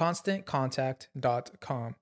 ConstantContact.com.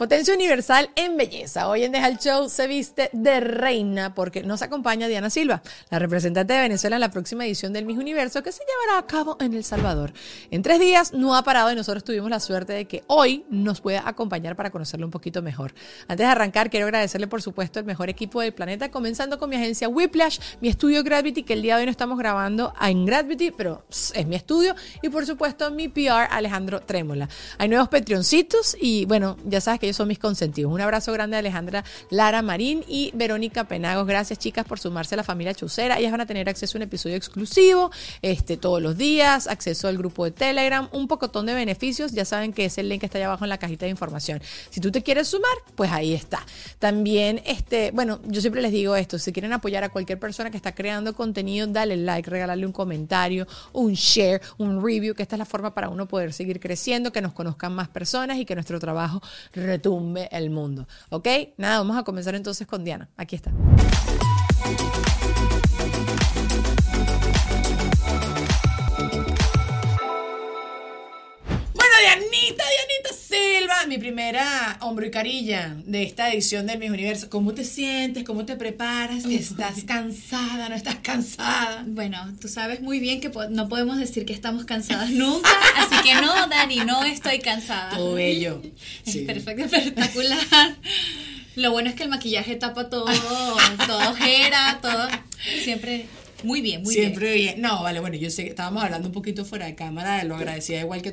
Potencia Universal en Belleza. Hoy en Deja el Show se viste de reina porque nos acompaña Diana Silva, la representante de Venezuela en la próxima edición del Miss Universo que se llevará a cabo en El Salvador. En tres días no ha parado y nosotros tuvimos la suerte de que hoy nos pueda acompañar para conocerlo un poquito mejor. Antes de arrancar, quiero agradecerle por supuesto el mejor equipo del planeta, comenzando con mi agencia Whiplash, mi estudio Gravity, que el día de hoy no estamos grabando en Gravity, pero es mi estudio, y por supuesto mi PR Alejandro Trémola. Hay nuevos Patreoncitos y bueno, ya sabes que ellos son mis consentidos. Un abrazo grande a Alejandra Lara Marín y Verónica Penagos. Gracias, chicas, por sumarse a la familia Chucera. Ellas van a tener acceso a un episodio exclusivo este, todos los días, acceso al grupo de Telegram, un pocotón de beneficios. Ya saben que ese link está allá abajo en la cajita de información. Si tú te quieres sumar, pues ahí está. También, este, bueno, yo siempre les digo esto: si quieren apoyar a cualquier persona que está creando contenido, dale like, regalarle un comentario, un share, un review, que esta es la forma para uno poder seguir creciendo, que nos conozcan más personas y que nuestro trabajo retumbe el mundo. ¿Ok? Nada, vamos a comenzar entonces con Diana. Aquí está. Mi primera hombro y carilla de esta edición del Mis Universo. ¿Cómo te sientes? ¿Cómo te preparas? ¿Estás cansada? ¿No estás cansada? Bueno, tú sabes muy bien que po- no podemos decir que estamos cansadas nunca, así que no, Dani, no estoy cansada. Todo bello. Es Sí. perfecto, espectacular. Lo bueno es que el maquillaje tapa todo, todo ojera, todo. Siempre muy bien, muy Siempre bien. No, vale, bueno, yo sé que estábamos hablando un poquito fuera de cámara de lo agradecida igual que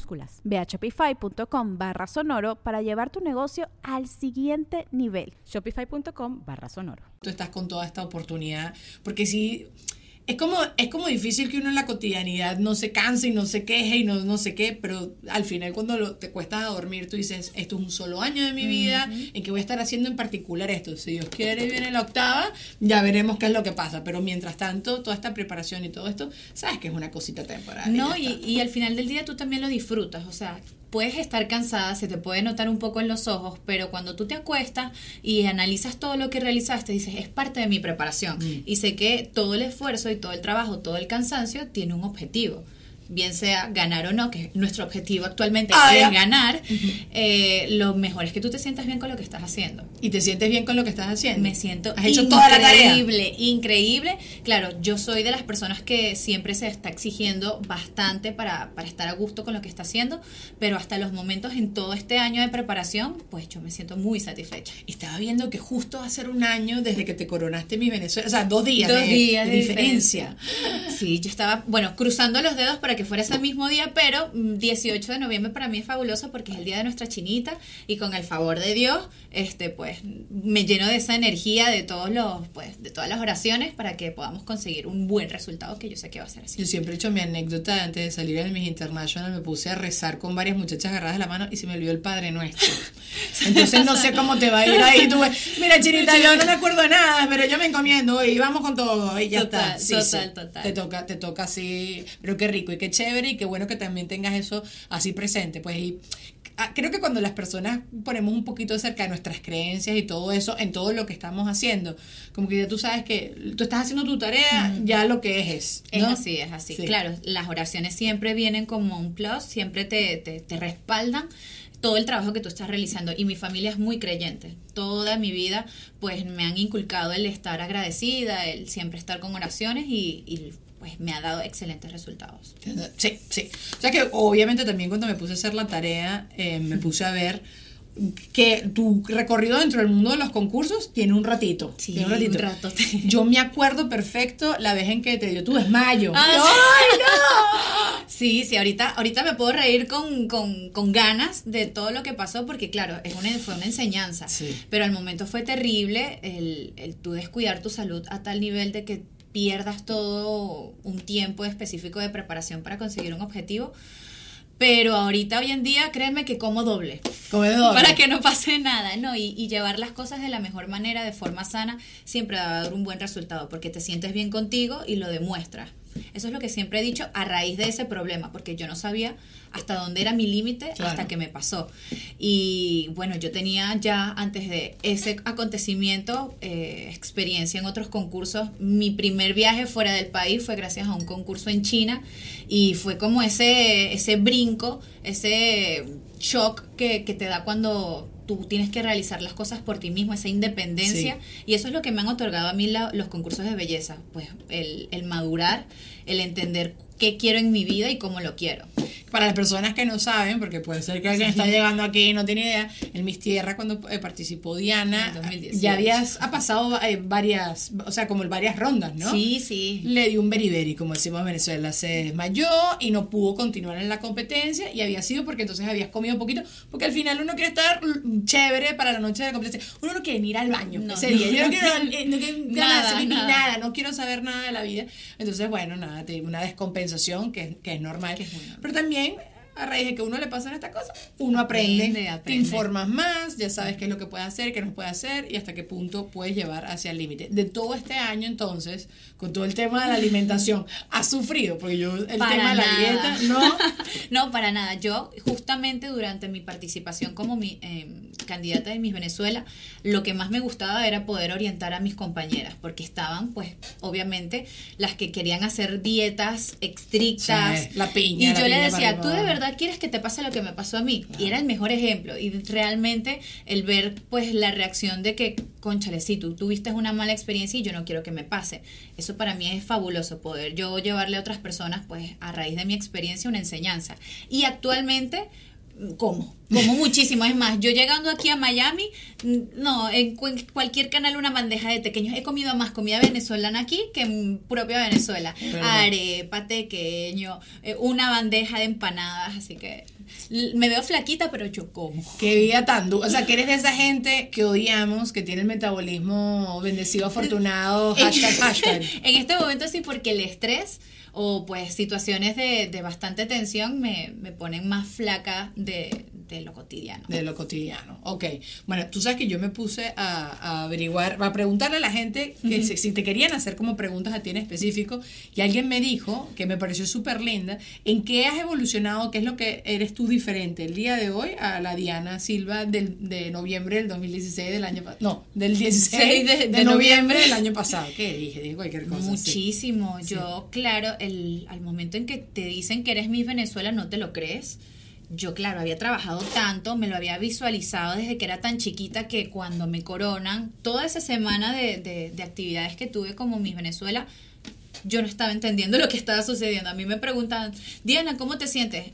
Ve a shopify.com barra sonoro para llevar tu negocio al siguiente nivel. Shopify.com barra sonoro. tú estás con toda esta oportunidad, porque sí, es como, es como difícil que uno en la cotidianidad no se canse y no se queje y no, no sé qué, pero al final cuando lo- te cuestas a dormir, tú dices, esto es un solo año de mi vida, en que voy a estar haciendo en particular esto. Si Dios quiere y viene la octava, ya veremos qué es lo que pasa. Pero mientras tanto, toda esta preparación y todo esto, sabes que es una cosita temporal. No, y, está. y al final del día tú también lo disfrutas, o sea, puedes estar cansada, se te puede notar un poco en los ojos, pero cuando tú te acuestas y analizas todo lo que realizaste, dices, es parte de mi preparación. Mm. Y sé que todo el esfuerzo y todo el trabajo, todo el cansancio tiene un objetivo. Bien sea ganar o no, que nuestro objetivo actualmente Ah, es ganar, eh, lo mejor es que tú te sientas bien con lo que estás haciendo. ¿Y te sientes bien con lo que estás haciendo? Me siento ¿Has hecho toda la tarea? increíble, increíble. Claro, yo soy de las personas que siempre se está exigiendo bastante para, para estar a gusto con lo que está haciendo, pero hasta los momentos en todo este año de preparación, pues yo me siento muy satisfecha. Estaba viendo que justo va a ser un año desde que te coronaste mi Venezuela, o sea, dos días, Dos de, días de de diferencia. Sí, yo estaba, bueno, cruzando los dedos para que fuera ese mismo día, pero mm, 18 de noviembre para mí es fabuloso porque es el día de nuestra chinita y con el favor de Dios, este, pues, me lleno de esa energía de todos los, pues, de todas las oraciones para que podamos conseguir un buen resultado que yo sé que va a ser así. Yo siempre he hecho mi anécdota antes de salir en Miss International, me puse a rezar con varias muchachas agarradas de la mano y se me olvidó el Padre Nuestro. Entonces no sé cómo te va a ir ahí. Tú, mira, Chinita, yo no me acuerdo de nada, pero yo me encomiendo y vamos con todo y ya Total, está. Sí, total, sí. total. Te toca, te toca así, pero qué rico y qué chévere y qué bueno que también tengas eso así presente. Pues y ah, creo que cuando las personas ponemos un poquito cerca de nuestras creencias y todo eso en todo lo que estamos haciendo, como que ya tú sabes que tú estás haciendo tu tarea, ya lo que es es. Es ¿no? así, es así. Sí. Claro, las oraciones siempre vienen como un plus, siempre te, te, te respaldan todo el trabajo que tú estás realizando y mi familia es muy creyente. Toda mi vida pues me han inculcado el estar agradecida, el siempre estar con oraciones y, y, pues me ha dado excelentes resultados. Sí, sí. O sea que obviamente también cuando me puse a hacer la tarea, eh, me puse a ver que tu recorrido dentro del mundo de los concursos tiene un ratito. Sí, tiene un ratito. un ratote. Yo me acuerdo perfecto la vez en que te dio tu desmayo. Ah, ¡Ay, no! Sí, sí, ahorita, ahorita me puedo reír con, con, con ganas de todo lo que pasó, porque claro, es una, fue una enseñanza. Sí. Pero al momento fue terrible el, el tú descuidar tu salud a tal nivel de que pierdas todo un tiempo específico de preparación para conseguir un objetivo. Pero ahorita, hoy en día, créeme que como doble. Come doble. Para que no pase nada, ¿no? Y, y llevar las cosas de la mejor manera, de forma sana, siempre va a dar un buen resultado, porque te sientes bien contigo y lo demuestras. Eso es lo que siempre he dicho a raíz de ese problema, porque yo no sabía hasta dónde era mi límite Claro. hasta que me pasó. Y bueno, yo tenía ya antes de ese acontecimiento eh, experiencia en otros concursos. Mi primer viaje fuera del país fue gracias a un concurso en China y fue como ese, ese brinco, ese shock que, que te da cuando tú tienes que realizar las cosas por ti mismo, esa independencia. Y eso es lo que me han otorgado a mí la- los concursos de belleza, pues el, el madurar, el entender qué quiero en mi vida y cómo lo quiero. Para las personas que no saben, porque puede ser que alguien está llegando aquí y no tiene idea, en Miss Tierra cuando eh, participó Diana, En 2018. ya habías, ha pasado eh, varias, o sea, como varias rondas, ¿no? Sí, sí. le dio un beriberi, como decimos en Venezuela, se desmayó y no pudo continuar en la competencia y había sido porque entonces habías comido un poquito, porque al final uno quiere estar chévere para la noche de competencia, uno no quiere ir al baño No, ese no. día, yo no quiero, no quiero Nada, nada. nada, no quiero saber nada de la vida, entonces bueno, nada, te- una descompensación que, es- que es normal, Que es muy normal. pero también a raíz de que uno le pasan estas cosas, uno aprende, Aprende, te aprende. informas más, ya sabes qué es lo que puedes hacer, qué no puedes hacer y hasta qué punto puedes llevar hacia el límite. De todo este año entonces, con todo el tema de la alimentación, has sufrido, porque yo el Para tema de la nada. dieta, no, no, para nada. Yo, justamente durante mi participación como mi eh, candidata de Miss Venezuela, lo que más me gustaba era poder orientar a mis compañeras, porque estaban, pues, obviamente, las que querían hacer dietas estrictas. Sí, la piña, Y yo le decía, ¿tú de abajo". Verdad quieres que te pase lo que me pasó a mí? Y era el mejor ejemplo. Y realmente el ver, pues, la reacción de que, conchale, sí, tú tuviste una mala experiencia y yo no quiero que me pase. Eso para mí es fabuloso, poder yo llevarle a otras personas, pues, a raíz de mi experiencia, una enseñanza. Y actualmente, ¿cómo? Como muchísimo, es más, yo llegando aquí a Miami, mm, no, en cu- cualquier canal una bandeja de pequeños. He comido más comida venezolana aquí que en propia Venezuela. Arepa, tequeño, eh, una bandeja de empanadas, así que me veo flaquita, pero yo como. Qué vida tan dura. O sea, que eres de esa gente que odiamos, que tiene el metabolismo bendecido, afortunado, hashtag, hashtag. En este momento sí, porque el estrés o pues situaciones de, de bastante tensión me, me ponen más flaca de, de lo cotidiano. De lo cotidiano. Ok. Bueno, tú sabes que yo me puse a, a averiguar, a preguntarle a la gente que si, si te querían hacer como preguntas a ti en específico. Y alguien me dijo, que me pareció súper linda, ¿en qué has evolucionado? ¿Qué es lo que eres tú diferente el día de hoy a la Diana Silva del, de noviembre del 2016 del año pasado? No, del 16 de, de noviembre del año pasado. ¿Qué dije? Dije cualquier cosa. sí. Muchísimo. Yo, claro, el, al momento en que te dicen que eres Miss Venezuela, no te lo crees. Yo, claro, había trabajado tanto, me lo había visualizado desde que era tan chiquita que cuando me coronan, toda esa semana de, de- de actividades que tuve como Miss Venezuela, yo no estaba entendiendo lo que estaba sucediendo. A mí me preguntaban, Diana, ¿cómo te sientes?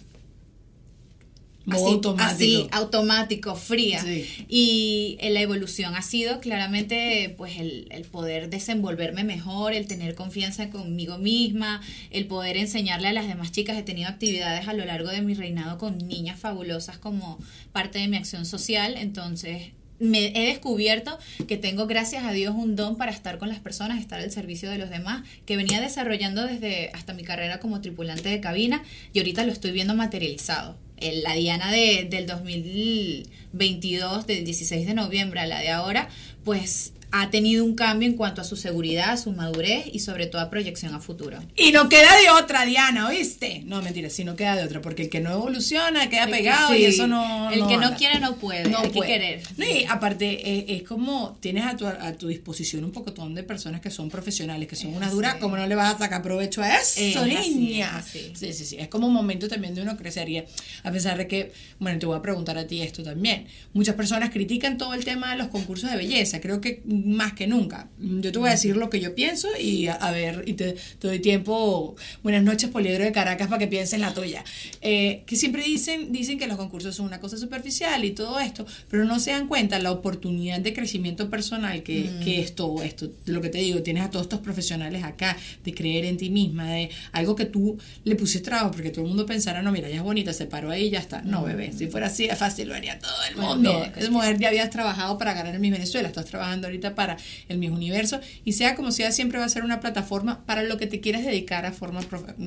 Modo así, automático. así, automático, fría. Sí. Y eh, la evolución ha sido claramente pues el, el poder desenvolverme mejor, el tener confianza conmigo misma, el poder enseñarle a las demás chicas. He tenido actividades a lo largo de mi reinado con niñas fabulosas como parte de mi acción social. Entonces me he descubierto que tengo, gracias a Dios, un don para estar con las personas, estar al servicio de los demás, que venía desarrollando desde hasta mi carrera como tripulante de cabina y ahorita lo estoy viendo materializado. El- la Diana de, del 2022, del 16 de noviembre a la de ahora, pues ha tenido un cambio en cuanto a su seguridad, a su madurez y sobre todo a proyección a futuro. Y no queda de otra, Diana, ¿oíste? No, mentira, sí no queda de otra, porque el que no evoluciona queda pegado y Sí. eso no. El que no quiere no puede, hay que puede. querer. No, y aparte, es, es como tienes a tu, a tu disposición un pocotón de personas que son profesionales, que son unas duras, como no le vas a sacar provecho a eso, Es niña? así. Sí, sí, sí. Es como un momento también de uno crecería. A pesar de que, bueno, te voy a preguntar a ti esto también. Muchas personas critican todo el tema de los concursos de belleza, creo que más que nunca. Yo te voy a decir lo que yo pienso y a, a ver, y te, te doy tiempo. Buenas noches, Poliedro de Caracas, para que pienses la tuya. Eh, que siempre dicen, dicen que los concursos son una cosa superficial y todo esto, pero no se dan cuenta la oportunidad de crecimiento personal que, que es todo esto. Lo que te digo, tienes a todos estos profesionales acá, de creer en ti misma, de algo que tú le pusiste trabajo, porque todo el mundo pensara, no, mira, ella es bonita, se paró ahí y ya está. No, bebé, si fuera así, es fácil, lo haría todo el mundo. mira, Es mujer, ya habías trabajado para ganar el Miss Venezuela, estás trabajando ahorita para el Miss Universo, y sea como sea, siempre va a ser una plataforma para lo que te quieras dedicar a forma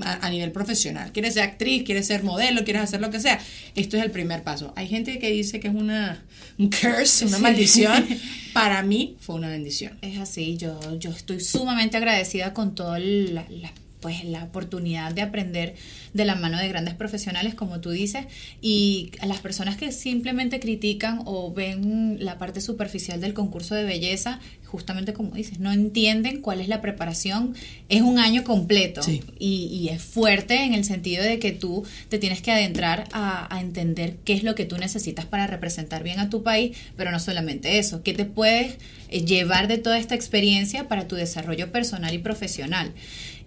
a, a nivel profesional. Quieres ser actriz, quieres ser modelo, quieres hacer lo que sea. Esto es el primer paso. Hay gente que dice que es una un curse, una Sí. maldición. Para mí fue una bendición. Es así, yo, yo estoy sumamente agradecida con toda la, la- pues, la oportunidad de aprender de la mano de grandes profesionales, como tú dices, y a las personas que simplemente critican o ven la parte superficial del concurso de belleza, justamente como dices, no entienden cuál es la preparación, es un año completo Sí. y, y es fuerte en el sentido de que tú te tienes que adentrar a, a entender qué es lo que tú necesitas para representar bien a tu país, pero no solamente eso, qué te puedes eh, llevar de toda esta experiencia para tu desarrollo personal y profesional.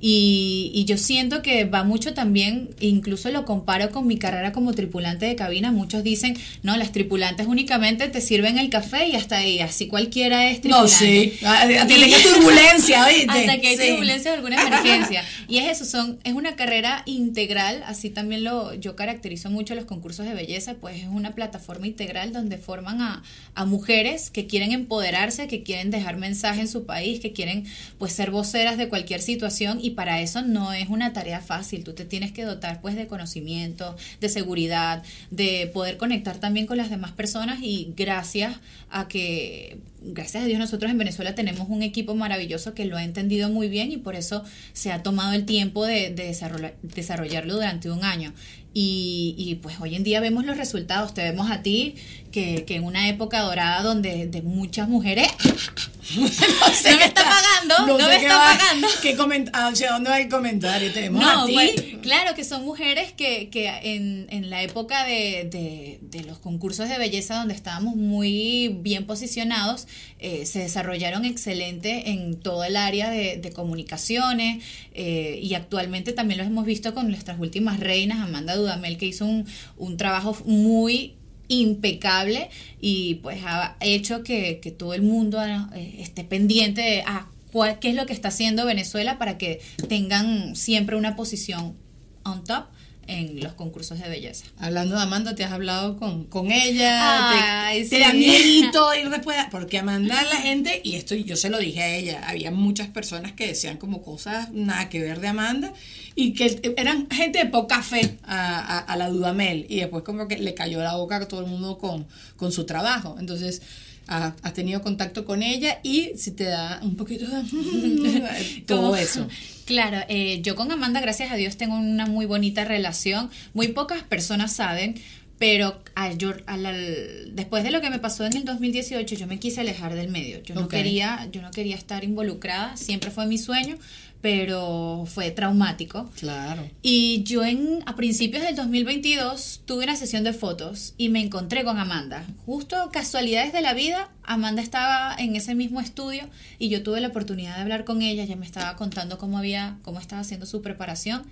Y, y yo siento que va mucho también, incluso lo comparo con mi carrera como tripulante de cabina, muchos dicen, no, las tripulantes únicamente te sirven el café y hasta ahí, así cualquiera es No, tripulante. sí. A, a- Y- tiene turbulencia, ¿oíste? hasta que hay Sí. turbulencia o alguna emergencia. Y es eso, son, es una carrera integral, así también lo, yo caracterizo mucho los concursos de belleza, pues es una plataforma integral donde forman a, a mujeres que quieren empoderarse, que quieren dejar mensaje en su país, que quieren pues ser voceras de cualquier situación y para eso no es una tarea fácil, tú te tienes que dotar pues de conocimiento, de seguridad, de poder conectar también con las demás personas. Y gracias a que gracias a Dios nosotros en Venezuela tenemos un equipo maravilloso que lo ha entendido muy bien y por eso se ha tomado el tiempo de, de desarrollar- desarrollarlo durante un año. Y, y, pues hoy en día vemos los resultados, te vemos a ti que, que en una época dorada donde de muchas mujeres no sé No me está pagando, no sé me está va- pagando. ¿Qué ¿Hacia dónde va el comentario? Tenemos No, pues, claro que son mujeres que, que en, en la época de, de- de los concursos de belleza donde estábamos muy bien posicionados, eh, se desarrollaron excelente en todo el área de, de comunicaciones eh, y actualmente también los hemos visto con nuestras últimas reinas, Amanda Dudamel, que hizo un, un trabajo muy impecable y pues ha hecho que, que todo el mundo eh, esté pendiente de ah, cuál, qué es lo que está haciendo Venezuela para que tengan siempre una posición on top en los concursos de belleza. Hablando de Amanda, ¿te has hablado con, con ella? Ay, ¿Te, sí. te da miedito ir después? Porque Amanda, la gente, y esto yo se lo dije a ella, había muchas personas que decían como cosas nada que ver de Amanda y que eran gente de poca fe a, a, a la Dudamel y después como que le cayó la boca a todo el mundo con, con su trabajo. Entonces... ha- has tenido contacto con ella y si te da un poquito de todo eso. Claro, eh, yo con Amanda, gracias a Dios, tengo una muy bonita relación. Muy pocas personas saben, pero a- yo- a la- después de lo que me pasó en el 2018, yo me quise alejar del medio. Yo no quería, yo no quería estar involucrada. Siempre fue mi sueño, pero fue traumático. Claro. Y yo en, a principios del 2022 tuve una sesión de fotos y me encontré con Amanda. Justo casualidades de la vida, Amanda estaba en ese mismo estudio y yo tuve la oportunidad de hablar con ella. Ella me estaba contando cómo había, cómo estaba haciendo su preparación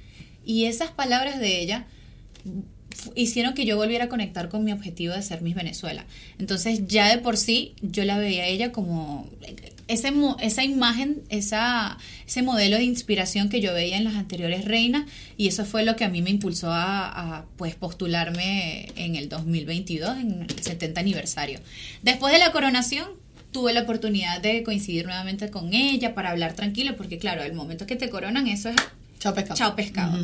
y esas palabras de ella hicieron que yo volviera a conectar con mi objetivo de ser Miss Venezuela. Entonces ya de por sí yo la veía a ella como ese, esa imagen, esa, ese modelo de inspiración que yo veía en las anteriores reinas y eso fue lo que a mí me impulsó a, a, pues postularme en el 2022, en el 70 aniversario. Después de la coronación tuve la oportunidad de coincidir nuevamente con ella para hablar tranquilo porque claro, el momento que te coronan eso es Chao pescado. Chao pescado.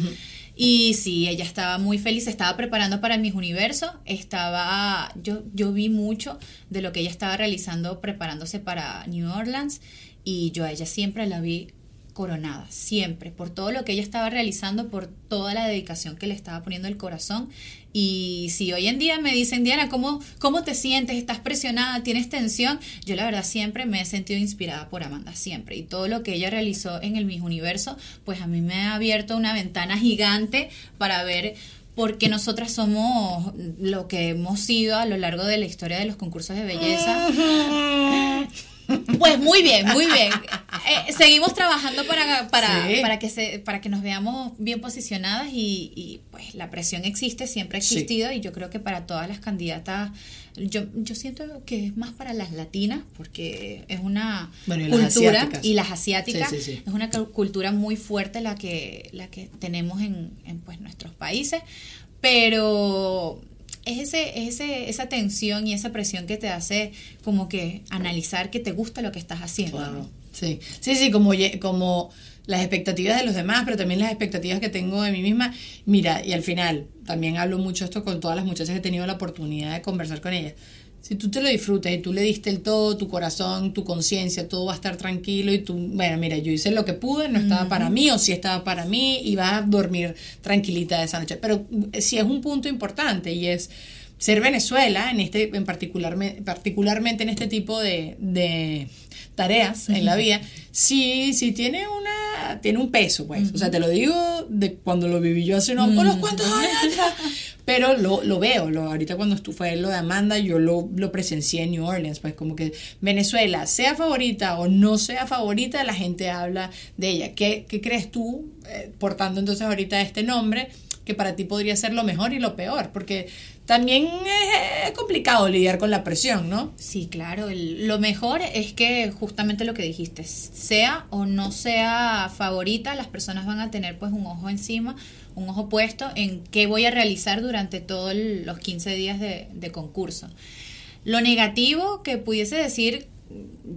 Y sí, ella estaba muy feliz, estaba preparando para el Miss Universo, estaba, yo, yo vi mucho de lo que ella estaba realizando preparándose para New Orleans y yo a ella siempre la vi coronada, siempre, por todo lo que ella estaba realizando, por toda la dedicación que le estaba poniendo el corazón. Y si hoy en día me dicen, Diana, ¿cómo, ¿cómo te sientes? ¿Estás presionada? ¿Tienes tensión? Yo la verdad siempre me he sentido inspirada por Amanda, siempre. Y todo lo que ella realizó en el Miss Universo, pues a mí me ha abierto una ventana gigante para ver porque nosotras somos lo que hemos sido a lo largo de la historia de los concursos de belleza. Pues muy bien, muy bien. Eh, seguimos trabajando para, para, Sí. para, que se, para que nos veamos bien posicionadas y, y, pues la presión existe, siempre ha Sí. existido y yo creo que para todas las candidatas, yo, yo siento que es más para las latinas porque es una Bueno, y las cultura y las asiáticas Sí, es una cu- cultura muy fuerte la que, la que tenemos en, en, pues nuestros países, pero es ese, es ese, esa tensión y esa presión que te hace como que analizar que te gusta lo que estás haciendo. Claro. Sí, sí, sí, como, como las expectativas de los demás, pero también las expectativas que tengo de mí misma. Mira, y al final, también hablo mucho esto con todas las muchachas que he tenido la oportunidad de conversar con ellas. Si tú te lo disfrutas y tú le diste el todo, tu corazón, tu conciencia, todo va a estar tranquilo y tú, bueno, mira, yo hice lo que pude, no estaba para mí o sí estaba para mí y vas a dormir tranquilita esa noche. Pero eh, sí es un punto importante y es ser Venezuela, en este, en particular, particularmente en este tipo de, de tareas en la vida, sí, sí tiene una, tiene un peso, pues. O sea, te lo digo de cuando lo viví yo hace unos, unos cuantos años atrás. Pero lo, lo veo, lo, ahorita cuando fue lo de Amanda, yo lo, lo presencié en New Orleans, pues como que Venezuela, sea favorita o no sea favorita, la gente habla de ella. ¿Qué, qué crees tú, eh, portando entonces ahorita este nombre, que para ti podría ser lo mejor y lo peor? Porque también es, complicado lidiar con la presión, ¿no? Sí, claro. lo mejor es que justamente lo que dijiste, sea o no sea favorita, las personas van a tener pues un ojo encima, un ojo puesto en qué voy a realizar durante todos los 15 días de concurso. Lo negativo que pudiese decir,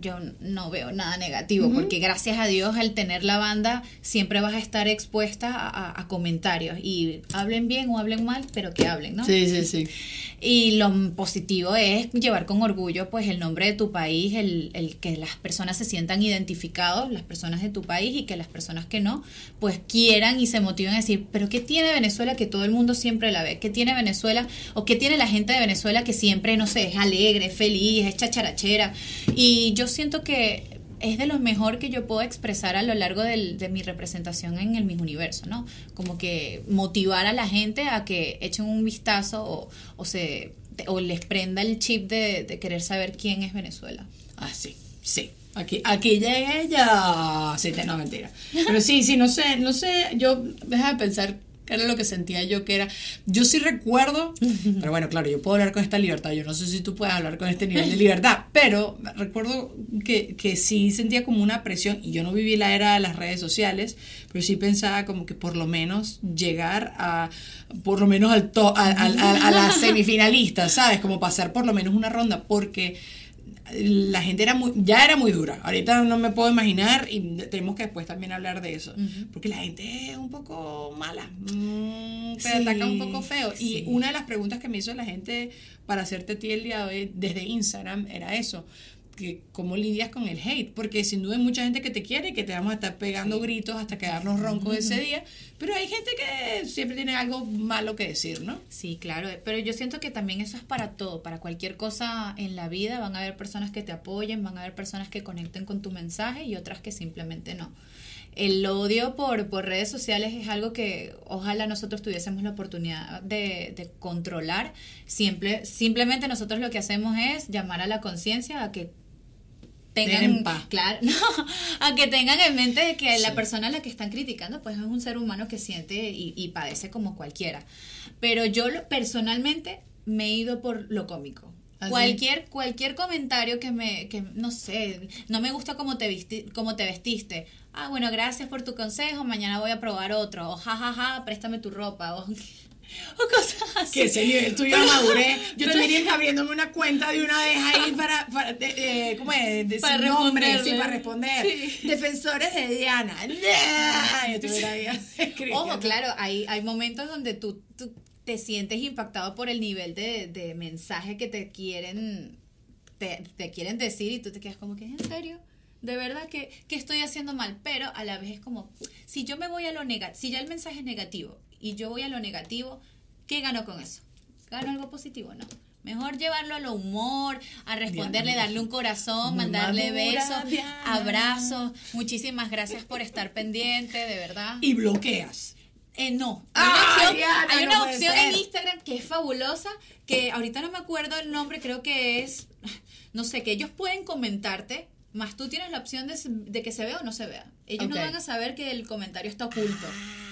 yo no veo nada negativo, porque gracias a Dios al tener la banda siempre vas a estar expuesta a, a- a comentarios y hablen bien o hablen mal, pero que hablen, ¿no? Sí, sí, sí. Y lo positivo es llevar con orgullo pues el nombre de tu país, el, el que las personas se sientan identificados, las personas de tu país y que las personas que no, pues quieran y se motiven a decir, pero ¿qué tiene Venezuela que todo el mundo siempre la ve? ¿Qué tiene Venezuela o qué tiene la gente de Venezuela que siempre, no sé, es alegre, feliz, es chacharachera? Y yo siento que es de lo mejor que yo puedo expresar a lo largo del- de mi representación en el Miss Universo, ¿no? Como que motivar a la gente a que echen un vistazo o, o se o les prenda el chip de, de querer saber quién es Venezuela. Ah, sí, sí. Aquí, aquí llegué ya. Sí, no, mentira. Pero sí, sí, no sé, no sé, yo deja de pensar era lo que sentía yo que era. Yo sí recuerdo, pero bueno, claro, yo puedo hablar con esta libertad, yo no sé si tú puedes hablar con este nivel de libertad, pero recuerdo que, que sí sentía como una presión, y yo no viví la era de las redes sociales, pero sí pensaba como que por lo menos llegar a, por lo menos al to- a, a, a- a la semifinalista, ¿sabes? Como pasar por lo menos una ronda, porque la gente era muy, ya era muy dura. Ahorita no me puedo imaginar y tenemos que después también hablar de eso. Porque la gente es un poco mala. Mm, te Sí, ataca un poco feo. sí. Y una de las preguntas que me hizo la gente para hacerte a ti el día de hoy desde Instagram era eso. Que cómo lidias con el hate, porque sin duda hay mucha gente que te quiere y que te vamos a estar pegando gritos hasta quedarnos roncos ese día, pero hay gente que siempre tiene algo malo que decir, ¿no? Sí, claro, pero yo siento que también eso es para todo, para cualquier cosa en la vida van a haber personas que te apoyen, van a haber personas que conecten con tu mensaje y otras que simplemente no. El odio por, por redes sociales es algo que ojalá nosotros tuviésemos la oportunidad de, de controlar. Siempre, simplemente nosotros lo que hacemos es llamar a la conciencia a que tengan paz. claro no, a que tengan en mente que la persona a la que están criticando pues es un ser humano que siente y, y padece como cualquiera. Pero yo lo- personalmente me he ido por lo cómico. ¿Ah, sí? cualquier cualquier comentario que me que no sé no me gusta cómo te visti, cómo te vestiste. Ah bueno gracias por tu consejo mañana voy a probar otro. O jajaja préstame tu ropa. O, o cosas así Que ese nivel tú ya Pero- maduré. Yo pero- estuviera abriéndome una cuenta de una vez ahí para, para de- eh, ¿cómo es? De Para nombre, sí, para responder. Sí. Defensores de Diana. Nah, Yo escribiendo. Ojo, claro, hay, hay momentos donde tú, tú te sientes impactado por el nivel de, de mensaje que te quieren, te, te quieren decir y tú te quedas como que, ¿en serio? De verdad que, que estoy haciendo mal, pero a la vez es como, si yo me voy a lo negativo, si ya el mensaje es negativo y yo voy a lo negativo, ¿qué gano con eso? ¿Gano algo positivo? No. Mejor llevarlo a lo humor, a responderle, Diana, darle un corazón, mandarle besos, Diana. abrazos. Muchísimas gracias por estar pendiente, de verdad. Y bloqueas. Eh, no. Hay ¡Ay, una opción, Diana, hay no una puede opción en Instagram que es fabulosa, que ahorita no me acuerdo el nombre, creo que es, no sé, que ellos pueden comentarte, más tú tienes la opción de, de que se vea o no se vea. Ellos no van a saber que el comentario está oculto. Ah,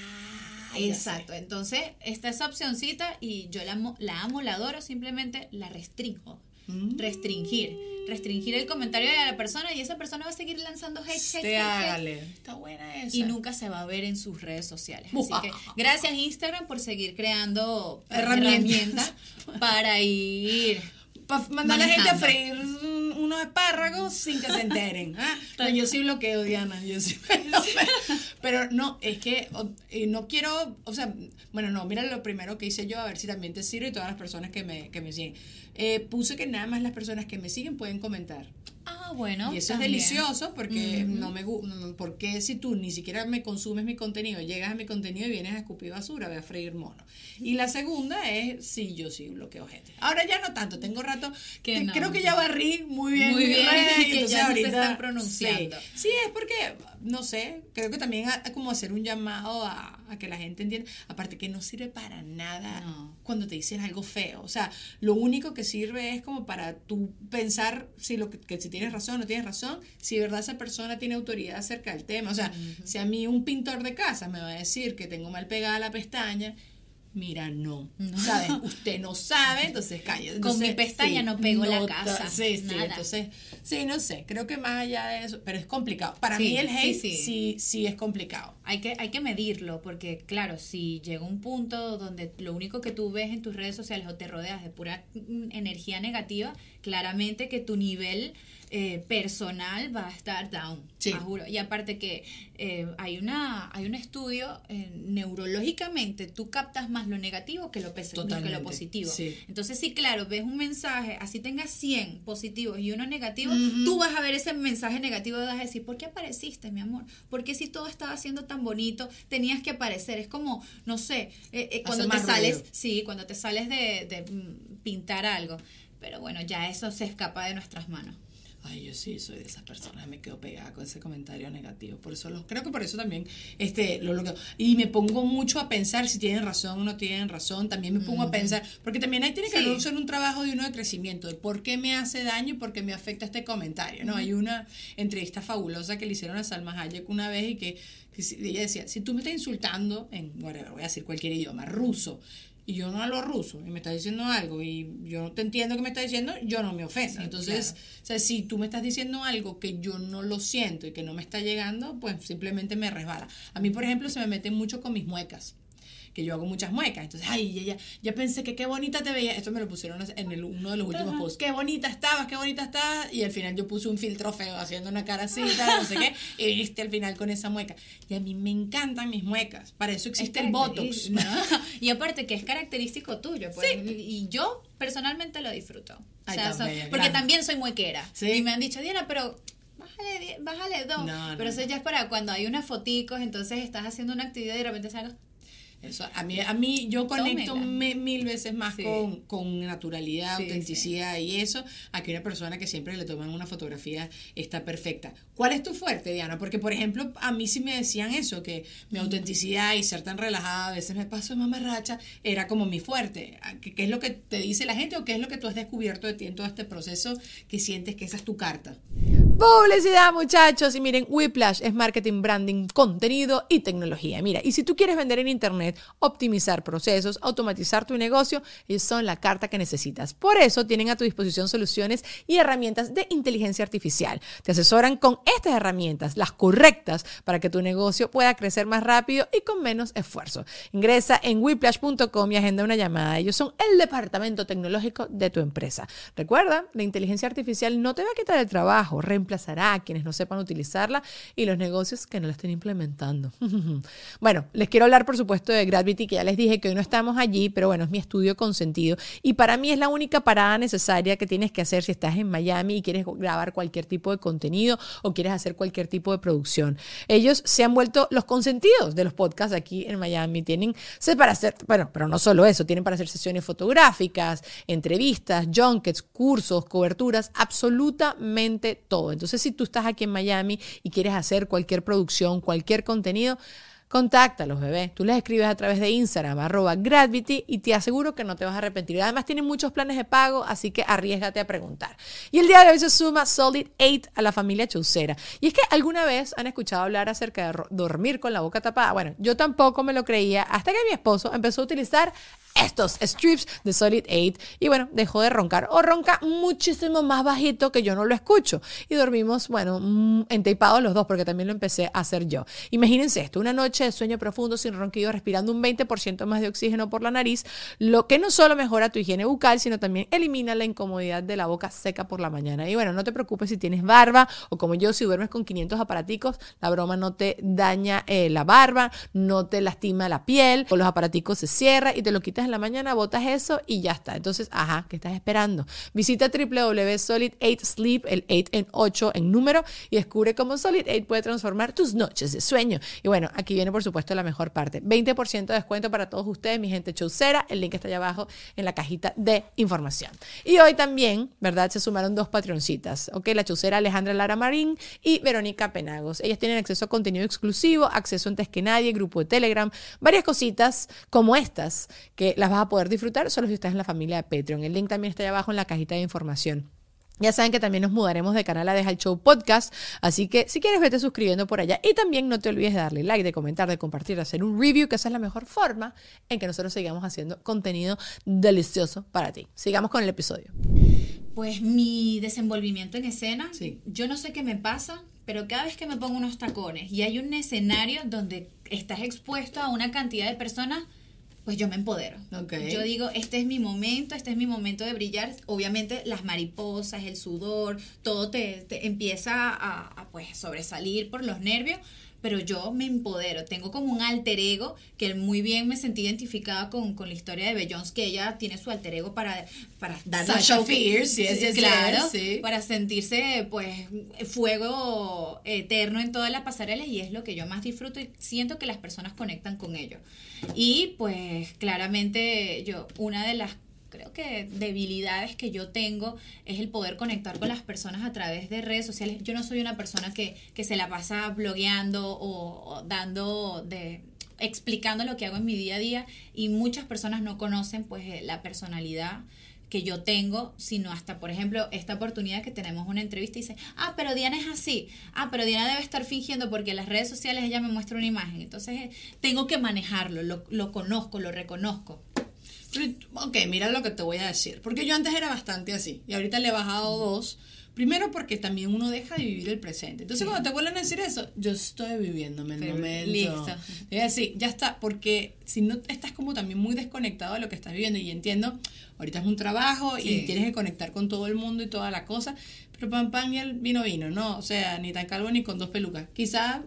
Exacto. Entonces, está esa opcioncita y yo la amo, la amo, la adoro, simplemente la restringo. Mm. Restringir. Restringir el comentario de la persona y esa persona va a seguir lanzando hate, hate, Te hate, hate hágale. Está buena esa. y nunca se va a ver en sus redes sociales. Así que gracias Instagram por seguir creando Herramientas. herramientas, para ir. Para mandar a la gente a freír un- unos espárragos sin que se enteren. Ah, no, yo sí bloqueo, Diana. Yo sí. Pero no, es que o- no quiero, o sea, bueno, no, mira lo primero que hice yo, a ver si también te sirve y todas las personas que me, que me siguen. Eh, puse que nada más las personas que me siguen pueden comentar. Ah, bueno. Y eso también. es delicioso porque no me porque si tú ni siquiera me consumes mi contenido, llegas a mi contenido y vienes a escupir basura, ve a freír mono. Y la segunda es, sí, yo sí bloqueo gente. Ahora ya no tanto, tengo rato, Que no. creo que ya barrí muy bien. Muy bien, que entonces ya no se ahorita- están pronunciando. Sí, Sí, es porque, no sé, creo que también a- a como hacer un llamado a, a que la gente entienda, aparte que no sirve para nada No. cuando te dicen algo feo. O sea, lo único que sirve es como para tú pensar si lo que, que si tienes razón no tienes razón, si de verdad esa persona tiene autoridad acerca del tema. O sea, si a mí un pintor de casa me va a decir que tengo mal pegada la pestaña, mira, no. ¿Sabes? Usted no sabe, entonces cállate. Con mi pestaña no pego la casa, Sí, sí, entonces, sí, no sé, creo que más allá de eso, pero es complicado. Para Sí, mí el hate sí. sí, sí, es complicado. Hay que, hay que medirlo, porque claro, si llega un punto donde lo único que tú ves en tus redes sociales o te rodeas de pura mm, energía negativa, claramente que tu nivel eh, personal va a estar down, Sí. a juro. Y aparte que eh, hay una hay un estudio, eh, neurológicamente tú captas más lo negativo que lo, que lo positivo. sí. Entonces, sí, claro, ves un mensaje, así tengas 100 positivos y uno negativo, tú vas a ver ese mensaje negativo y vas a decir, ¿por qué apareciste, mi amor? ¿Por qué si todo estaba siendo tan bonito, tenías que aparecer? Es como, no sé, eh, cuando te sales, ruido. sí, cuando te sales de, de, mm, pintar algo. Pero bueno, ya eso se escapa de nuestras manos. Ay, yo sí soy de esas personas, me quedo pegada con ese comentario negativo. Por eso lo, creo que por eso también este, lo bloqueo. Y me pongo mucho a pensar si tienen razón o no tienen razón. También me pongo a pensar, porque también ahí tiene que Sí. haber un trabajo de uno de crecimiento, de por qué me hace daño y por qué me afecta este comentario. ¿no? Hay una entrevista fabulosa que le hicieron a Salma Hayek una vez y que, que ella decía, si tú me estás insultando en, whatever, voy a decir cualquier idioma, ruso, y yo no hablo ruso y me estás diciendo algo y yo no te entiendo que me estás diciendo, yo no me ofendo. Entonces, o sea, si tú me estás diciendo algo que yo no lo siento y que no me está llegando, pues simplemente me resbala. A mí, por ejemplo, se me mete mucho con mis muecas que yo hago muchas muecas. Entonces, ay, ya, ya, ya pensé que qué bonita te veía. Esto me lo pusieron en el- uno de los últimos posts. Qué bonita estabas, qué bonita estabas. Y al final yo puse un filtro feo haciendo una cara así, tal, no sé qué. Y viniste al final con esa mueca. Y a mí me encantan mis muecas. Para eso existe Es el Botox. ¿no? Y aparte que es característico tuyo, pues, y yo personalmente lo disfruto. O Ay, sea, so- bella, porque también soy muequera. Sí. Y me han dicho, Diana, pero bájale, bájale dos. No, no, pero eso no. ya es para cuando hay unas foticos, entonces estás haciendo una actividad y de repente salgo. Eso, a mí, a mí yo conecto me- mil veces más Sí. con, con naturalidad, Sí, autenticidad y eso, a que una persona que siempre le toman una fotografía está perfecta. ¿Cuál es tu fuerte, Diana? Porque, por ejemplo, a mí sí me decían eso, que mi autenticidad y ser tan relajada, a veces me paso de mamarracha, era como mi fuerte. ¿Qué, qué es lo que te dice la gente o qué es lo que tú has descubierto de ti en todo este proceso que sientes que esa es tu carta? Publicidad, muchachos. Y miren, Whiplash es marketing, branding, contenido y tecnología. Mira, y si tú quieres vender en Internet, optimizar procesos, automatizar tu negocio, ellos son la carta que necesitas. Por eso tienen a tu disposición soluciones y herramientas de inteligencia artificial. Te asesoran con estas herramientas, las correctas, para que tu negocio pueda crecer más rápido y con menos esfuerzo. Ingresa en whiplash.com y agenda una llamada. Ellos son el departamento tecnológico de tu empresa. Recuerda, la inteligencia artificial no te va a quitar el trabajo, reemplazará a quienes no sepan utilizarla y los negocios que no la estén implementando. bueno, les quiero hablar, por supuesto, de Gravity, que ya les dije que hoy no estamos allí, pero bueno, es mi estudio consentido y para mí es la única parada necesaria que tienes que hacer si estás en Miami y quieres grabar cualquier tipo de contenido o quieres hacer cualquier tipo de producción. Ellos se han vuelto los consentidos de los podcasts aquí en Miami. Tienen para hacer, bueno, pero no solo eso, tienen para hacer sesiones fotográficas, entrevistas, junkets, cursos, coberturas, absolutamente todo. Entonces, si tú estás aquí en Miami y quieres hacer cualquier producción, cualquier contenido, Contáctalos, bebé. Tú les escribes a través de Instagram, arroba Gravity, y te aseguro que no te vas a arrepentir. Además, tienen muchos planes de pago, así que arriesgate a preguntar. Y el día de hoy se suma Solid 8 a la familia Chaucera. Y es que alguna vez han escuchado hablar acerca de dormir con la boca tapada. Bueno, yo tampoco me lo creía hasta que mi esposo empezó a utilizar estos strips de Solid 8 y bueno, dejó de roncar o ronca muchísimo más bajito que yo no lo escucho y dormimos, bueno, mm, entapados los dos porque también lo empecé a hacer yo. Imagínense esto, una noche de sueño profundo sin ronquido, respirando un 20% más de oxígeno por la nariz, lo que no solo mejora tu higiene bucal, sino también elimina la incomodidad de la boca seca por la mañana. Y bueno, no te preocupes si tienes barba o como yo, si duermes con 500 aparaticos, la broma no te daña eh, la barba, no te lastima la piel, con los aparaticos se cierra y te lo quitas la mañana, botas eso y ya está. Entonces, ajá, ¿qué estás esperando? Visita www.solid8sleep, el 8 en 8 en número, y descubre cómo Solid 8 puede transformar tus noches de sueño. Y bueno, aquí viene por supuesto la mejor parte. 20% de descuento para todos ustedes, mi gente chaucera. El link está allá abajo en la cajita de información. Y hoy también, ¿verdad? Se sumaron dos patroncitas, ¿ok? La chaucera Alejandra Lara Marín y Verónica Penagos. Ellas tienen acceso a contenido exclusivo, acceso antes que nadie, grupo de Telegram, varias cositas como estas que las vas a poder disfrutar solo si estás en la familia de Patreon. El link también está allá abajo en la cajita de información. Ya saben que también nos mudaremos de canal a Deja el Show Podcast, así que si quieres vete suscribiendo por allá y también no te olvides de darle like, de comentar, de compartir, de hacer un review, que esa es la mejor forma en que nosotros sigamos haciendo contenido delicioso para ti. Sigamos con el episodio. Pues mi desenvolvimiento en escena, Sí. yo no sé qué me pasa, pero cada vez que me pongo unos tacones y hay un escenario donde estás expuesto a una cantidad de personas, pues yo me empodero. Ok. Yo digo, este es mi momento, este es mi momento de brillar. Obviamente las mariposas, el sudor, todo te, te empieza a, a, pues sobresalir por los nervios, pero yo me empodero. Tengo como un alter ego que muy bien me sentí identificada con, con la historia de Beyoncé, que ella tiene su alter ego para, para dar Sasha Fierce, Sí, claro, sí. para sentirse pues fuego eterno en todas las pasarelas y es lo que yo más disfruto y siento que las personas conectan con ello. Y pues claramente yo, una de las creo que debilidades que yo tengo es el poder conectar con las personas a través de redes sociales. Yo no soy una persona que, que se la pasa blogueando o, dando de explicando lo que hago en mi día a día y muchas personas no conocen pues eh, la personalidad que yo tengo, sino hasta, por ejemplo, esta oportunidad que tenemos una entrevista y dice, ah, pero Diana es así, ah, pero Diana debe estar fingiendo porque en las redes sociales ella me muestra una imagen, entonces eh, tengo que manejarlo, lo, lo conozco, lo reconozco. Ok, mira lo que te voy a decir. Porque yo antes era bastante así. Y ahorita le he bajado dos. Primero porque también uno deja de vivir el presente. Entonces cuando te vuelven a decir eso, yo estoy viviéndome el Pero, momento. listo. Es así, ya está. Porque si no estás como también muy desconectado de lo que estás viviendo. Y entiendo, ahorita es un trabajo y Sí. tienes que conectar con todo el mundo y toda la cosa. Pero pan pan y el vino vino, ¿no? O sea, ni tan calvo ni con dos pelucas. Quizás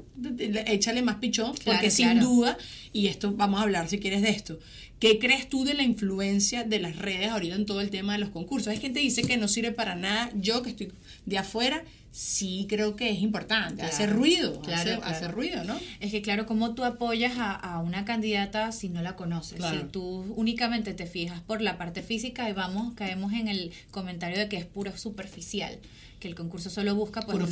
échale más pichón, Claro, porque sin duda, y esto vamos a hablar si quieres de esto. ¿Qué crees tú de la influencia de las redes ahorita en todo el tema de los concursos? Hay gente que dice que no sirve para nada. Yo que estoy de afuera, sí creo que es importante. Claro. Hace ruido, Claro, hace, claro. hace ruido, ¿no? Es que claro, ¿cómo tú apoyas a, a una candidata si no la conoces? Si tú únicamente te fijas por la parte física y vamos, caemos en el comentario de que es puro superficial, que el concurso solo busca pues, Puro.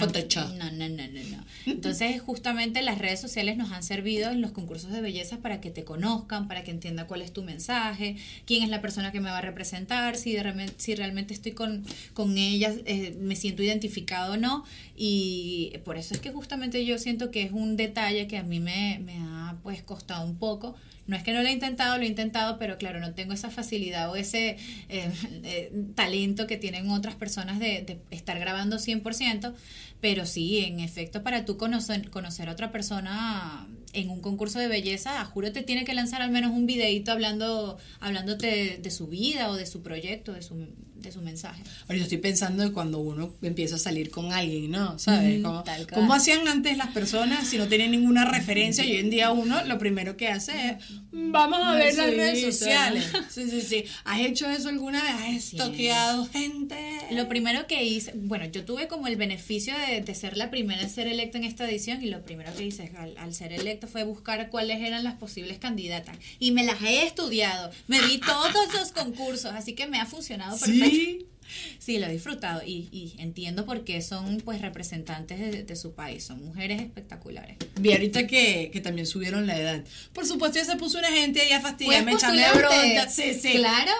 No, no, no, no, no. Entonces, justamente las redes sociales nos han servido en los concursos de belleza para que te conozcan, para que entienda cuál es tu mensaje, quién es la persona que me va a representar, si, de si realmente estoy con, con ella, eh, me siento identificado o no. Y por eso es que justamente yo siento que es un detalle que a mí me, me ha pues costado un poco. No es que no lo he intentado, lo he intentado, pero claro, no tengo esa facilidad o ese eh, eh, talento que tienen otras personas de, de estar grabando 100%, pero sí, en efecto, para tú conocer, conocer a otra persona en un concurso de belleza, juro te tiene que lanzar al menos un videito hablando, hablándote de, de su vida o de su proyecto, de su, de su mensaje. Ahorita estoy pensando de cuando uno empieza a salir con alguien, ¿no? ¿Sabes? Ujú, ¿Cómo, hacían antes las personas si no tenían ninguna referencia? Y hoy en día uno lo primero que hace es, vamos a ver las redes sociales. Sí, sí, sí. ¿Has hecho eso alguna vez? ¿Has Sí. estoqueado gente? Lo primero que hice, bueno, yo tuve como el beneficio de, de ser la primera en ser electa en esta edición y lo primero que hice al, al ser electa fue buscar cuáles eran las posibles candidatas y me las he estudiado, me vi todos los concursos, así que me ha funcionado perfecto. Sí. Sí, lo he disfrutado y, y entiendo por qué son pues representantes de, de su país, son mujeres espectaculares. Vi ahorita que, que también subieron la edad. Por supuesto, ya se puso una gente ahí a fastidiarme, echarme bronca. Sí, sí. Claro.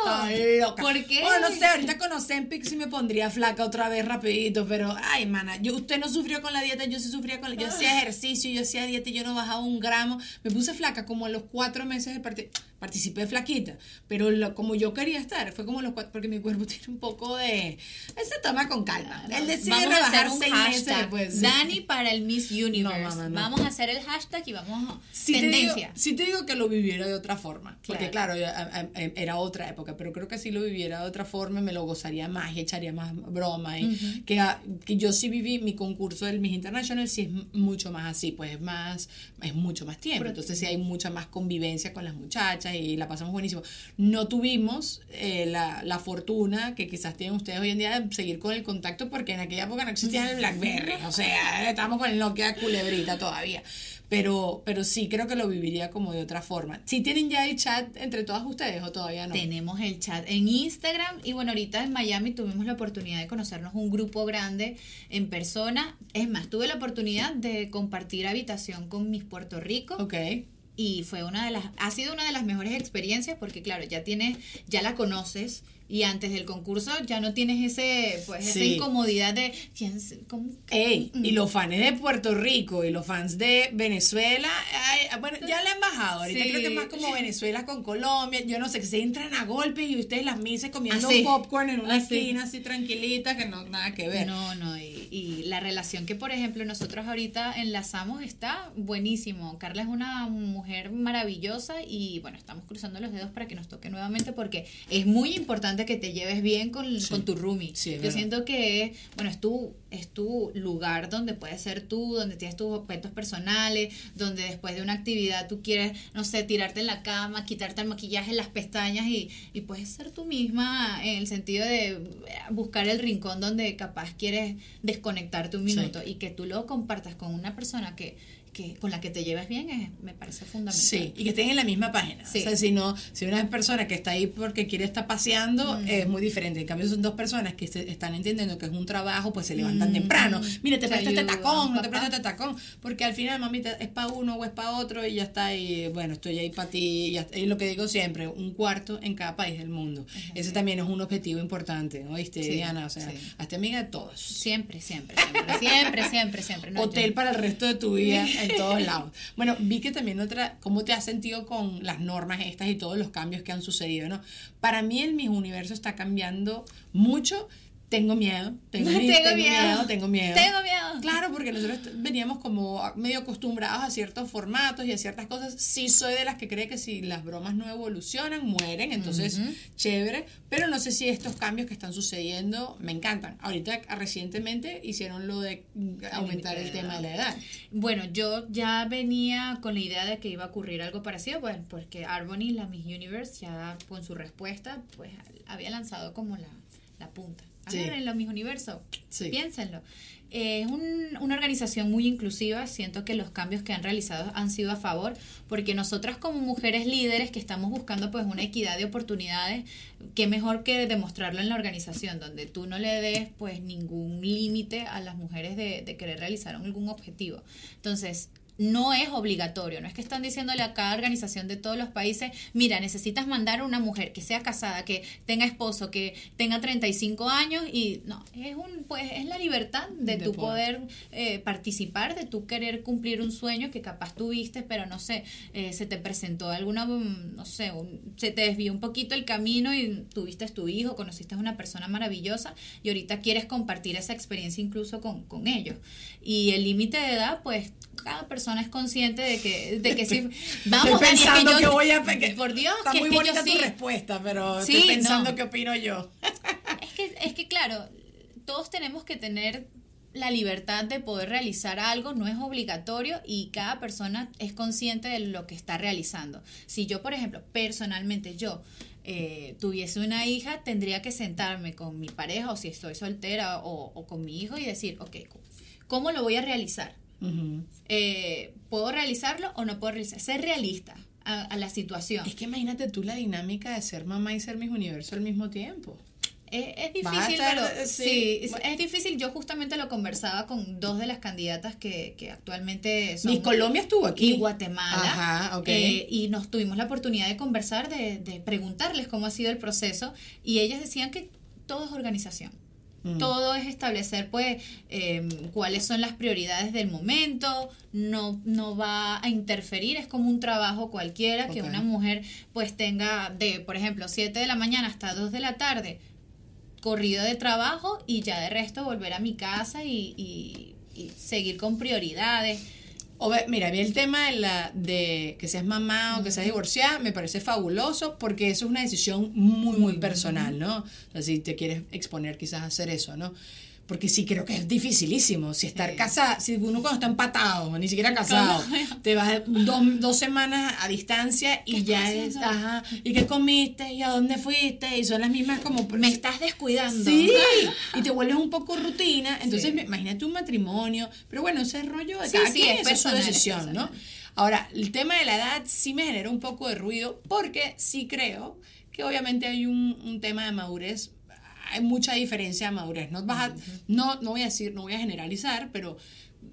Loca. ¿Por qué? Bueno, no sé, ahorita con Ozempic sí me pondría flaca otra vez rapidito, pero, ay, mana, yo, usted no sufrió con la dieta, yo sí sufría con la... Yo hacía ejercicio, yo hacía dieta y yo no bajaba un gramo. Me puse flaca como a los cuatro meses de parti- Participé flaquita, pero lo- como yo quería estar, fue como los cuatro, porque mi cuerpo tiene un poco de... Él se toma con calma. Él decide Vamos a hacer rebajar un seis meses hashtag, después. sí. Dani para el Miss Universe. No, mamá, no. Vamos a hacer el hashtag y vamos a... Sí te, digo, tendencia. sí te digo que lo viviera de otra forma. Porque Claro. claro, era otra época, pero creo que si lo viviera de otra forma me lo gozaría más y echaría más broma. Y que, a- que yo sí viví mi concurso del Miss International, sí es mucho más así, pues es más, es mucho más tiempo. Entonces sí hay mucha más convivencia con las muchachas y la pasamos buenísimo. No tuvimos eh, la, la fortuna que quizás ustedes hoy en día de seguir con el contacto porque en aquella época no existía el Blackberry. O sea, estábamos con el Nokia culebrita todavía. Pero, pero sí creo que lo viviría como de otra forma. ¿Sí tienen ya el chat entre todas ustedes o todavía no? Tenemos el chat en Instagram y bueno, ahorita en Miami tuvimos la oportunidad de conocernos un grupo grande en persona. Es más, tuve la oportunidad de compartir habitación con mis Puerto Rico Ok. Y fue una de las ha sido una de las mejores experiencias porque claro, ya tienes ya la conoces y antes del concurso ya no tienes ese pues esa incomodidad de ¿quién se- cómo- Ey, Mm. y los fans de Puerto Rico y los fans de Venezuela, ay, bueno, ya la han bajado. Ahorita Sí. creo que es más como Venezuela con Colombia. Yo no sé, que se entran a golpe y ustedes las mises comiendo Ah, sí. popcorn en una Ah, esquina así tranquilita, que no nada que ver. No, no, y, y la relación que, por ejemplo, nosotros ahorita enlazamos está buenísimo. Carla es una mujer maravillosa y, bueno, estamos cruzando los dedos para que nos toque nuevamente porque es muy importante que te lleves bien con, con tu roomie. Sí, Yo verdad. siento que, bueno, es tu, es tu lugar donde puedes ser tú, donde tienes tus objetos personales, donde después de una actividad tú quieres, no sé, tirarte en la cama, quitarte el maquillaje, las pestañas y, y puedes ser tú misma en el sentido de buscar el rincón donde capaz quieres desconectarte un minuto y que tú lo compartas con una persona que, que con la que te lleves bien es, me parece fundamental. Sí, y que estén en la misma página. Sí. O sea, si no, si una persona que está ahí porque quiere estar paseando, es muy diferente. En cambio, son dos personas que se- están entendiendo que es un trabajo, pues se levantan temprano. Mira, te presto este tacón, no te presto este tacón. Porque al final, mamita, es para uno o es para otro y ya está. Y bueno, estoy ahí para ti. Y. Y lo que digo siempre, un cuarto en cada país del mundo. Ese también es un objetivo importante, ¿oíste, Sí, Diana? O sea, sí. hazte amiga de todos. Siempre, siempre, siempre, siempre, siempre, siempre. No, Hotel yo- para el resto de tu vida en todos lados. Bueno, vi que también otra, ¿cómo te has sentido con las normas estas y todos los cambios que han sucedido, no? Para mí el Miss Universo está cambiando mucho. Tengo miedo, tengo, Tengo tengo miedo. miedo, tengo miedo. Tengo miedo. Claro, porque nosotros veníamos como medio acostumbrados a ciertos formatos y a ciertas cosas. Sí soy de las que cree que si las bromas no evolucionan, mueren, entonces chévere, pero no sé si estos cambios que están sucediendo me encantan. Ahorita recientemente hicieron lo de mm, aumentar el tema de la edad. Bueno, yo ya venía con la idea de que iba a ocurrir algo parecido, pues porque Arbony, la Miss Universe, ya con su respuesta, pues había lanzado como la, la punta. Agárrenlo, Miss Universo, Sí. piénsenlo. Eh, Es un- una organización muy inclusiva, siento que los cambios que han realizado han sido a favor, porque nosotras como mujeres líderes que estamos buscando pues una equidad de oportunidades, qué mejor que demostrarlo en la organización, donde tú no le des pues ningún límite a las mujeres de, de querer realizar algún objetivo. Entonces, no es obligatorio, no es que están diciéndole a cada organización de todos los países, mira, necesitas mandar a una mujer que sea casada, que tenga esposo, que tenga 35 años y no, es un pues es la libertad de, De tu poder. poder eh, participar, de tu querer cumplir un sueño que capaz tuviste, pero no sé, eh, se te presentó alguna, mm, no sé, un- se te desvió un poquito el camino y tuviste tu hijo, conociste a una persona maravillosa y ahorita quieres compartir esa experiencia incluso con, con ellos. Y el límite de edad, pues cada persona es consciente de que, de que sí. Vamos, estoy que pensando que, yo- voy a... que- por Dios, está que muy es que yo bonita sí. tu respuesta, pero Sí, estoy pensando no. qué opino yo. Es que, es que claro, todos tenemos que tener la libertad de poder realizar algo, no es obligatorio y cada persona es consciente de lo que está realizando. Si yo, por ejemplo, personalmente yo eh, tuviese una hija, tendría que sentarme con mi pareja o si estoy soltera o, o con mi hijo y decir, ok, ¿cómo lo voy a realizar? Eh, ¿Puedo realizarlo o no puedo realizar? Ser realista a, a la situación. Es que imagínate tú la dinámica de ser mamá y ser Miss Universo al mismo tiempo. Es, difícil, estar, pero sí. es, es difícil. Yo justamente lo conversaba con dos de las candidatas que, que actualmente son Miss Colombia estuvo aquí. y Guatemala. Ajá, ok. eh, y nos tuvimos la oportunidad de conversar, de, de preguntarles cómo ha sido el proceso. Y ellas decían que todo es organización. Mm. Todo es establecer, pues, eh, cuáles son las prioridades del momento. No, no va a interferir. Es como un trabajo cualquiera que una mujer, pues, tenga de, por ejemplo, 7 de la mañana hasta 2 de la tarde corrido de trabajo y ya de resto volver a mi casa y, y- y seguir con prioridades. O mira, a mí el tema de, la, de que seas mamá o que seas divorciada me parece fabuloso porque eso es una decisión muy, muy personal, ¿no? O sea, si te quieres exponer quizás a hacer eso, ¿no? Porque sí creo que es dificilísimo. Si estar Sí. casada, si uno cuando está empatado, ni siquiera casado, te vas dos, dos semanas a distancia y ¿Qué ya es, ajá, ¿y qué comiste? ¿Y a dónde fuiste? Y son las mismas como... Me estás descuidando. Sí, y te vuelves un poco rutina. Entonces, Sí. imagínate un matrimonio. Pero bueno, ese rollo de Sí, cada sí, quien, es su personal, es decisión, ¿no? Ahora, el tema de la edad sí me genera un poco de ruido porque sí creo que obviamente hay un, un tema de madurez. Hay mucha diferencia de madurez. No, vas a- no, no voy a decir, no voy a generalizar, pero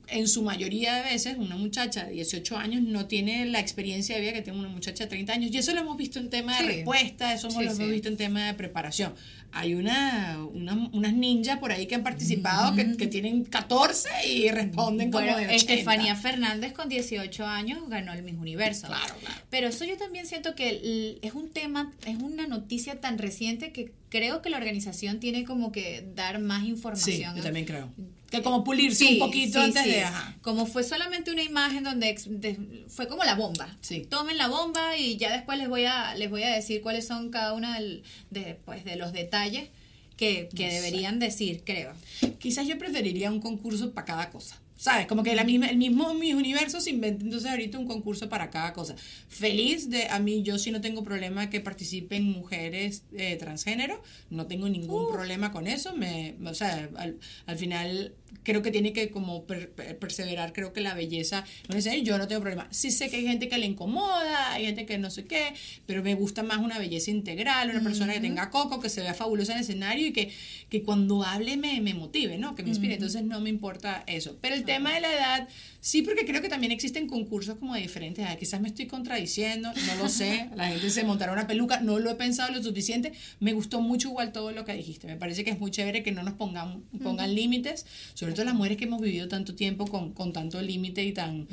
en su mayoría de veces una muchacha de 18 años no tiene la experiencia de vida que tiene una muchacha de 30 años. Y eso lo hemos visto en tema de Sí. respuesta, eso Sí, lo hemos sí. visto en tema de preparación. Hay una, una- unas ninjas por ahí que han participado que, que tienen 14 y responden como de 80. Estefanía Fernández con 18 años ganó el Miss Universo. Claro, claro. Pero eso yo también siento que es un tema, es una noticia tan reciente que creo que la organización tiene como que dar más Sí, información. yo también creo. Que como pulirse Sí, un poquito sí, antes sí. de... Ajá. Como fue solamente una imagen donde ex- de- fue como la bomba. Tomen la bomba y ya después les voy a les voy a decir cuáles son cada uno del- de, pues, de los detalles que, que deberían decir, creo. Quizás yo preferiría un concurso para cada cosa. ¿Sabes? Como que la misma, el mismo mis universo se inventa entonces ahorita un concurso para cada cosa. Feliz de, a mí yo sí no tengo problema que participen mujeres eh, transgénero, no tengo ningún problema con eso, me, o sea, al, al final creo que tiene que como per- per- perseverar, creo que la belleza, no sé, yo no tengo problema. Sí sé que hay gente que le incomoda, hay gente que no sé qué, pero me gusta más una belleza integral, una persona que tenga coco, que se vea fabulosa en el escenario y que, que cuando hable me, me motive, ¿no? Que me inspire. Entonces no me importa eso. Pero el tema de la edad, sí, porque creo que también existen concursos como de diferentes edades. Quizás me estoy contradiciendo, no lo sé. La gente se montará una peluca, no lo he pensado lo suficiente. Me gustó mucho igual todo lo que dijiste. Me parece que es muy chévere que no nos pongan, pongan límites, sobre todo las mujeres que hemos vivido tanto tiempo con, con tanto límite y tan...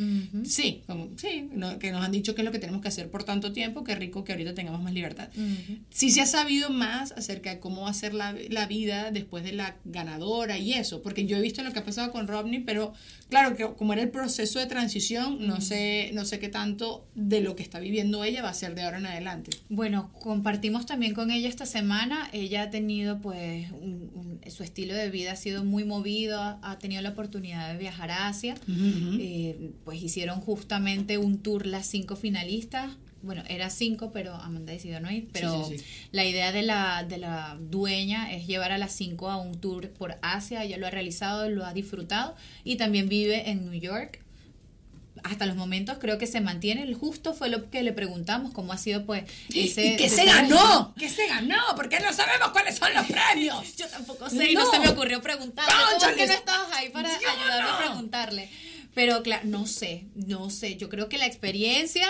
Sí, como, sí, no- que nos han dicho que es lo que tenemos que hacer por tanto tiempo, qué rico que ahorita tengamos más libertad. Sí se ha sabido más acerca de cómo va a ser la, la vida después de la ganadora y eso, porque yo he visto lo que ha pasado con Rodney, pero claro que como era el proceso de transición, no sé, no sé qué tanto de lo que está viviendo ella va a ser de ahora en adelante. Bueno, compartimos también con ella esta semana. Ella ha tenido, pues, un- un- su estilo de vida ha sido muy movido, ha, tenido la oportunidad de viajar a Asia. Eh, pues hicieron justamente un tour las cinco finalistas. Bueno, era cinco, pero Amanda decidió no ir. Pero sí, sí. la idea de la, de la dueña es llevar a las cinco a un tour por Asia. Ella lo ha realizado, lo ha disfrutado y también vive en New York hasta los momentos creo que se mantiene. Justo fue lo que le preguntamos, cómo ha sido pues ese... ¿Y qué se ganó? ¿Qué se ganó? Porque no sabemos cuáles son los premios. Yo tampoco sé y no, se me ocurrió preguntarle. ¿Cómo que no estabas ahí para Yo ayudarme no. a preguntarle? Pero claro, no sé, no sé. Yo creo que la experiencia,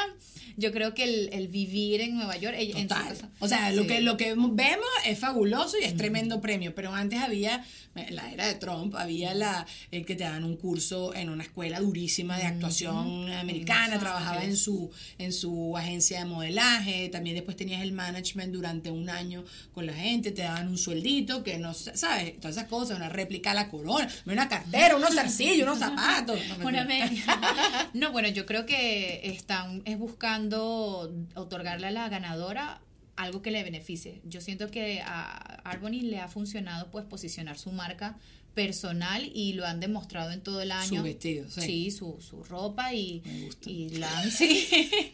yo creo que el, el vivir en Nueva York... en Total. O sea, lo que, lo que vemos es fabuloso y es tremendo premio, pero antes había, en la era de Trump, había la el que te dan un curso en una escuela durísima de actuación americana, trabajaba en su, en su agencia de modelaje, también después tenías el management durante un año con la gente, te daban un sueldito, que no, ¿sabes? Todas esas cosas, una réplica a la corona, una cartera, unos zarcillos, unos zapatos. No, Una mentira. media. No, bueno, yo creo que están es buscando otorgarle a la ganadora algo que le beneficie. Yo siento que a Arbony le ha funcionado pues posicionar su marca personal y lo han demostrado en todo el año. Su vestido, sí. su, su ropa y, Me gusta. y la sí.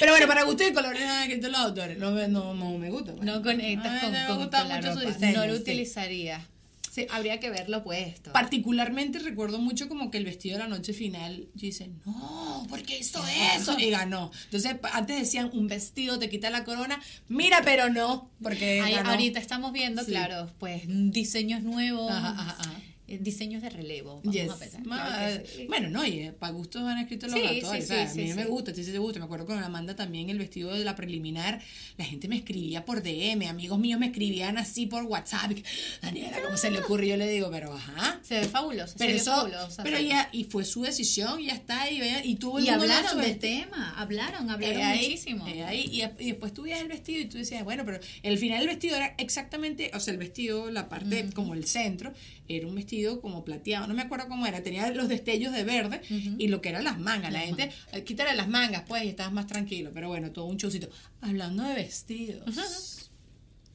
Pero bueno, para gusto y color nada que los autores. No, me- no, no me gusta. pues. no conectas con, no me con- gusta con la mucho su ropa. diseño, no lo sí. utilizaría. Sí, habría que verlo puesto. Particularmente recuerdo mucho como que el vestido de la noche final, yo dice, no, ¿por qué hizo eso? Y ganó. Entonces, antes decían, un vestido te quita la corona. Mira, pero no, porque Ahí- ganó. ahorita estamos viendo, Sí. claro, pues diseños nuevos, Ajá, ajá, ajá. Eh, diseños de relevo. Vamos Yes. a pensar. Claro sí. Bueno, no, y eh, para gustos han escrito los Sí, autores. sí, a mí me gusta, a ti sí te gusta. Me acuerdo con Amanda también el vestido de la preliminar. La gente me escribía por DM, amigos míos me escribían así por WhatsApp. Daniela, ¿cómo se le ocurrió? Yo le digo, pero ajá. Se ve fabuloso. Pero se ve eso, fabuloso, pero ya, y fue su decisión, y ya está, y, y tuvo el Y hablaron del tema, hablaron, hablaron Eh, muchísimo. eh, ahí, y, y después tú veías el vestido y tú decías, bueno, pero el final del vestido era exactamente, o sea, el vestido, la parte como el centro, era un vestido como plateado, no me acuerdo cómo era, tenía los destellos de verde y lo que eran las mangas. La gente, eh, quítale las mangas, pues, y estabas más tranquilo, pero bueno, todo un showcito. Hablando de vestidos.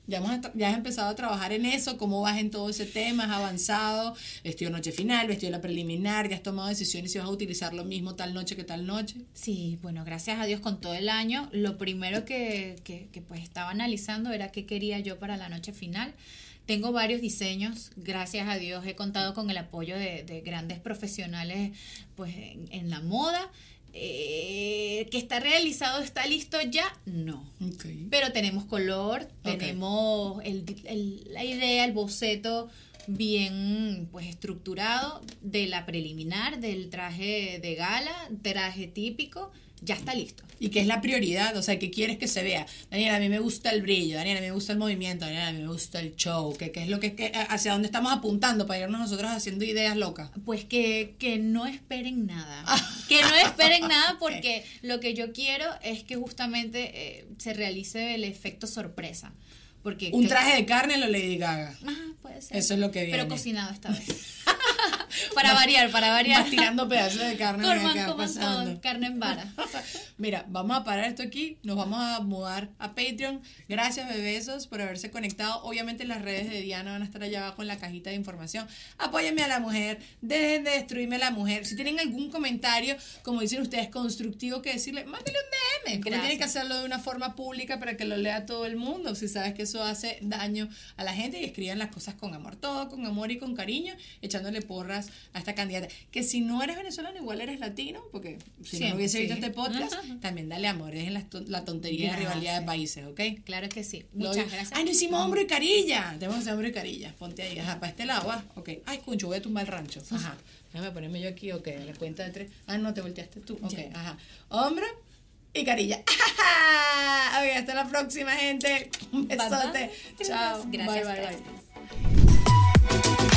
Ya, hemos, ya has empezado a trabajar en eso, cómo vas en todo ese tema, has avanzado, vestido noche final, vestido la preliminar, ya has tomado decisiones si vas a utilizar lo mismo tal noche que tal noche. Sí, bueno, gracias a Dios con todo el año. Lo primero que, que, que, pues estaba analizando era qué quería yo para la noche final. Tengo varios diseños, gracias a Dios he contado con el apoyo de, de grandes profesionales pues en, en la moda. Eh, ¿Que está realizado, está listo ya? No. Pero tenemos color, tenemos el- el- la idea, el boceto bien pues estructurado de la preliminar, del traje de gala, traje típico, ya está listo. ¿Y qué es la prioridad? O sea, ¿qué quieres que se vea? Daniela, a mí me gusta el brillo, Daniela, a mí me gusta el movimiento, Daniela, a mí me gusta el show. ¿Qué, qué es lo que, que- hacia dónde estamos apuntando para irnos nosotros haciendo ideas locas? Pues que, que no esperen nada. Ah. que no esperen nada porque lo que yo quiero es que justamente eh, se realice el efecto sorpresa. Porque Un traje de carne lo Lady Gaga. Ah, puede ser. Eso es lo que Pero viene. cocinado esta vez. Para variar, para variar. Vas tirando pedazos de carne. mira, Coman, ¿qué va coman pasando? todo, carne en vara. Mira, vamos a parar esto aquí, nos vamos a mudar a Patreon. Gracias, bebesos, por haberse conectado. Obviamente las redes de Diana van a estar allá abajo en la cajita de información. Apóyenme a la mujer, dejen de destruirme a la mujer. Si tienen algún comentario, como dicen ustedes, constructivo que decirle, mándele un DM. Como tienen que hacerlo de una forma pública para que lo lea todo el mundo. Si sabes que eso hace daño a la gente y escriban las cosas con amor. Todo con amor y con cariño, echándole porras a esta candidata. Que si no eres venezolano, igual eres latino, porque si no hubiese visto sí. este podcast, también dale amor, dejen la, la tontería de Gracias. rivalidad de países, ¿ok? Claro que sí. Muchas gracias. Ay, no hicimos hombro y carilla. Tenemos que hacer hombro y carilla. Ponte ahí. Ajá, para este lado, va. Ok. Ay, concho, voy a tumbar el rancho. Ajá. Déjame ponerme yo aquí, ok. A la cuenta de tres. Ah, no, te volteaste tú. Ok, ajá. Hombro y carilla. Ok, hasta la próxima, gente. Un Bye, besote. bye. Chao. Gracias, Bye, bye, gracias. bye.